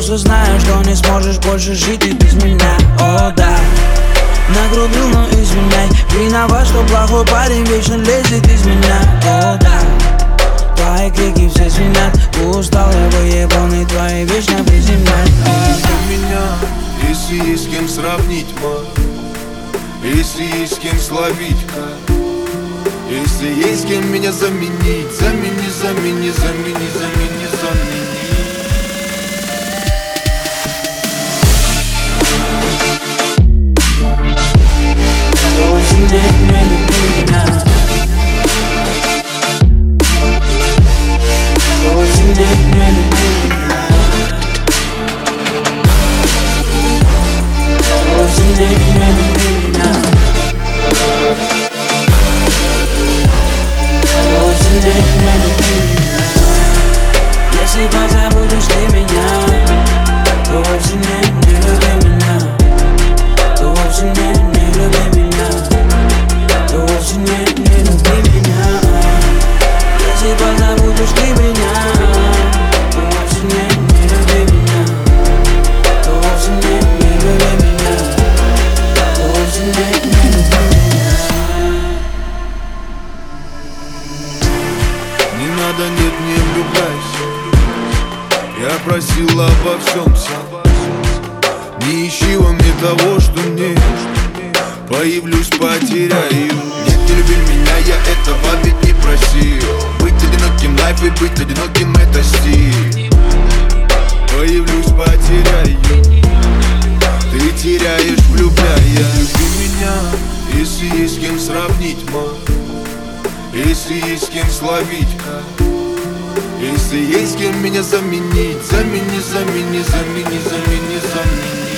Просто знаю, что не сможешь больше жить и без меня. О, да. Нагрубил, но извиняй. Виноват, что плохой парень вечно лезет из меня. О, да. Твои крики все звенят. Устал я выебанный, твои вечно приземлять Для меня, если есть с кем сравнить, мой. Если есть с кем словить, как Если есть кем меня заменить. Замени, замени, замени, замени, замени it надо, нет, не влюбляйся Я просил обо всем сам. Не ищи во мне того, что мне Появлюсь, потеряю. Нет, не люби меня, я этого ведь не просил. Быть одиноким лайф и быть одиноким это стиль. Появлюсь, потеряю. Ты теряешь, влюбляя. Люби меня, если есть с кем сравнить, мой если есть кем словить Если есть кем меня заменить Замени, замени, замени, замени, замени